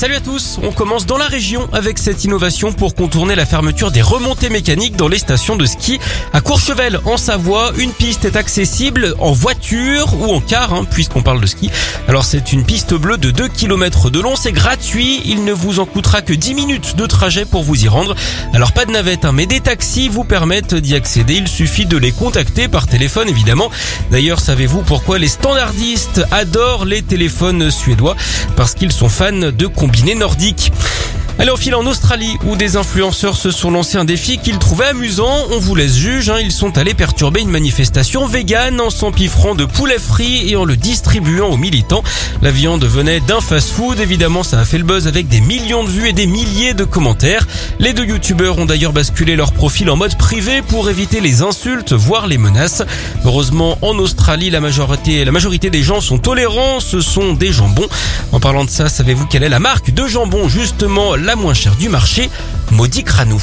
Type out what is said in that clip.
Salut à tous, on commence dans la région avec cette innovation pour contourner la fermeture des remontées mécaniques dans les stations de ski. À Courchevel, en Savoie, une piste est accessible en voiture ou en car, hein, puisqu'on parle de ski. Alors c'est une piste bleue de 2 km de long, c'est gratuit, il ne vous en coûtera que 10 minutes de trajet pour vous y rendre. Alors pas de navette, hein, mais des taxis vous permettent d'y accéder, il suffit de les contacter par téléphone évidemment. D'ailleurs, savez-vous pourquoi les standardistes adorent les téléphones suédois? Parce qu'ils sont fans de combinés nordiques. Allez, on file en Australie où des influenceurs se sont lancés un défi qu'ils trouvaient amusant. On vous laisse juge, hein. ils sont allés perturber une manifestation végane en s'empiffrant de poulet frit et en le distribuant aux militants. La viande venait d'un fast-food, évidemment ça a fait le buzz avec des millions de vues et des milliers de commentaires. Les deux youtubeurs ont d'ailleurs basculé leur profil en mode privé pour éviter les insultes, voire les menaces. Heureusement, en Australie, la majorité, la majorité des gens sont tolérants, ce sont des jambons. En parlant de ça, savez-vous quelle est la marque de jambon justement la moins chère du marché, Maudit Cranou.